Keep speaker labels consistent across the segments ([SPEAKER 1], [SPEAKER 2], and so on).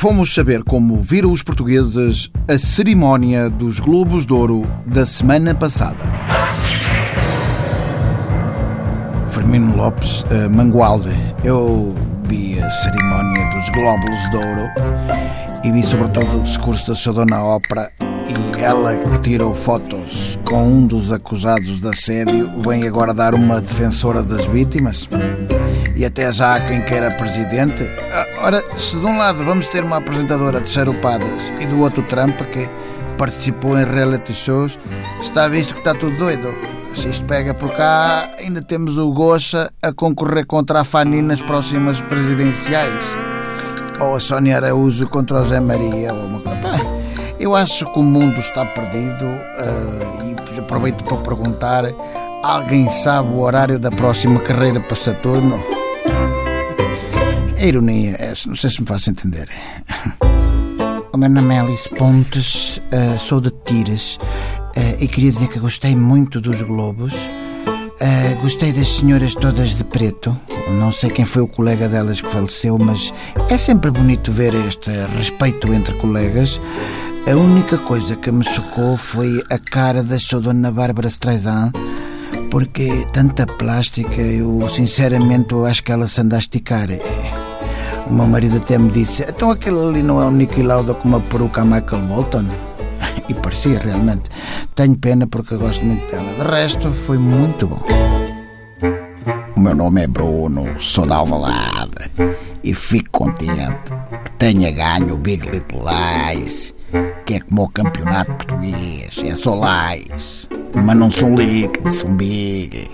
[SPEAKER 1] Fomos saber como viram os portugueses a cerimónia dos Globos de Ouro da semana passada. Firmino Lopes, uh, Mangualde. Eu vi a cerimónia dos Glóbulos de Ouro e vi sobretudo o discurso da sua dona Ópera e ela que tirou fotos com um dos acusados de assédio vem agora dar uma defensora das vítimas e até já há quem queira presidente. Ah, ora, se de um lado vamos ter uma apresentadora de charupadas e do outro Trump que participou em reality shows, está visto que está tudo doido. Se isto pega por cá, ainda temos o Gocha a concorrer contra a Fani nas próximas presidenciais. Ou a Sónia Araújo contra o Zé Maria. Ou uma... Eu acho que o mundo está perdido uh, e aproveito para perguntar: alguém sabe o horário da próxima carreira para Saturno? A ironia, é, não sei se me faço entender. O meu nome é Alice Pontes, uh, sou de Tiras uh, e queria dizer que gostei muito dos Globos. Uh, gostei das senhoras todas de preto. Não sei quem foi o colega delas que faleceu, mas é sempre bonito ver este respeito entre colegas. A única coisa que me chocou foi a cara da sua dona Bárbara Streisand, porque tanta plástica, eu sinceramente eu acho que ela se anda a esticar. O meu marido até me disse: então aquele ali não é o Nicky Lauda com uma peruca a Michael Bolton? E parecia realmente. Tenho pena porque gosto muito dela. De resto, foi muito bom. O meu nome é Bruno, sou da Alvalade e fico contente que tenha ganho o Big Little Lies que é como o campeonato português. É só lais. Mas não são little, são big.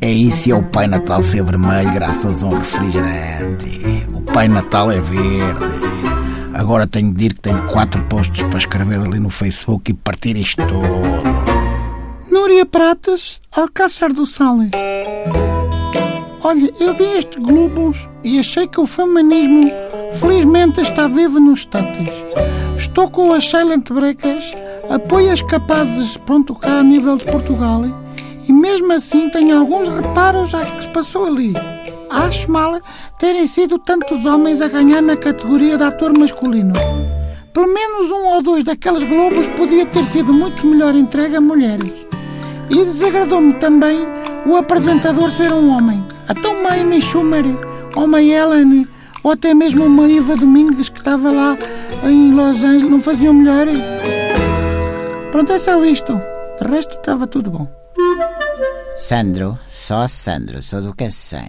[SPEAKER 1] É isso e é o Pai Natal ser vermelho graças a um refrigerante. O Pai Natal é verde. Agora tenho de ir que tenho quatro postos para escrever ali no Facebook e partir isto todo.
[SPEAKER 2] Núria Pratas, Alcácer do Sales. Olha, eu vi estes globos e achei que o feminismo felizmente está vivo nos status. Estou com as Silent Breakers, apoio as capazes, pronto, cá a nível de Portugal, e mesmo assim tenho alguns reparos ao que se passou ali. Acho mal terem sido tantos homens a ganhar na categoria de ator masculino. Pelo menos um ou dois daqueles globos podia ter sido muito melhor entregue a mulheres. E desagradou-me também o apresentador ser um homem. Até uma Amy Schumer, ou uma Ellen, ou até mesmo uma Iva Domingues que estava lá em Los Angeles, não faziam melhor. Pronto, é isto. De resto estava tudo bom.
[SPEAKER 3] Sandro, só Sandro, só do que sem.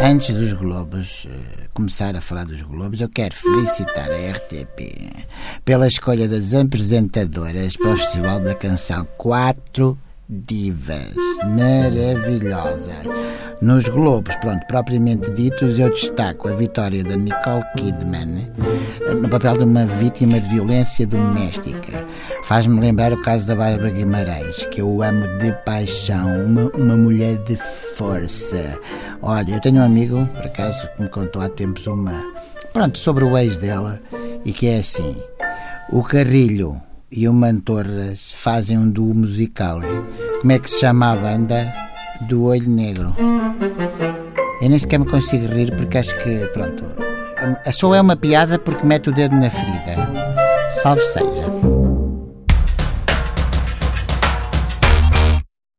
[SPEAKER 3] Antes dos Globos, uh, começar a falar dos Globos, eu quero felicitar a RTP pela escolha das apresentadoras para o Festival da Canção 4 divas maravilhosas. Nos Globos, pronto, propriamente ditos, eu destaco a vitória da Nicole Kidman no papel de uma vítima de violência doméstica. Faz-me lembrar o caso da Bárbara Guimarães, que eu amo de paixão, uma, uma mulher de força. Olha, eu tenho um amigo, por acaso, que me contou há tempos uma. Pronto, sobre o ex dela, e que é assim: o Carrilho e o Mantorras fazem um duo musical. Como é que se chama a banda? Do Olho Negro. Eu nem sequer me consigo rir porque acho que, pronto, só é uma piada porque mete o dedo na ferida. Salve seja.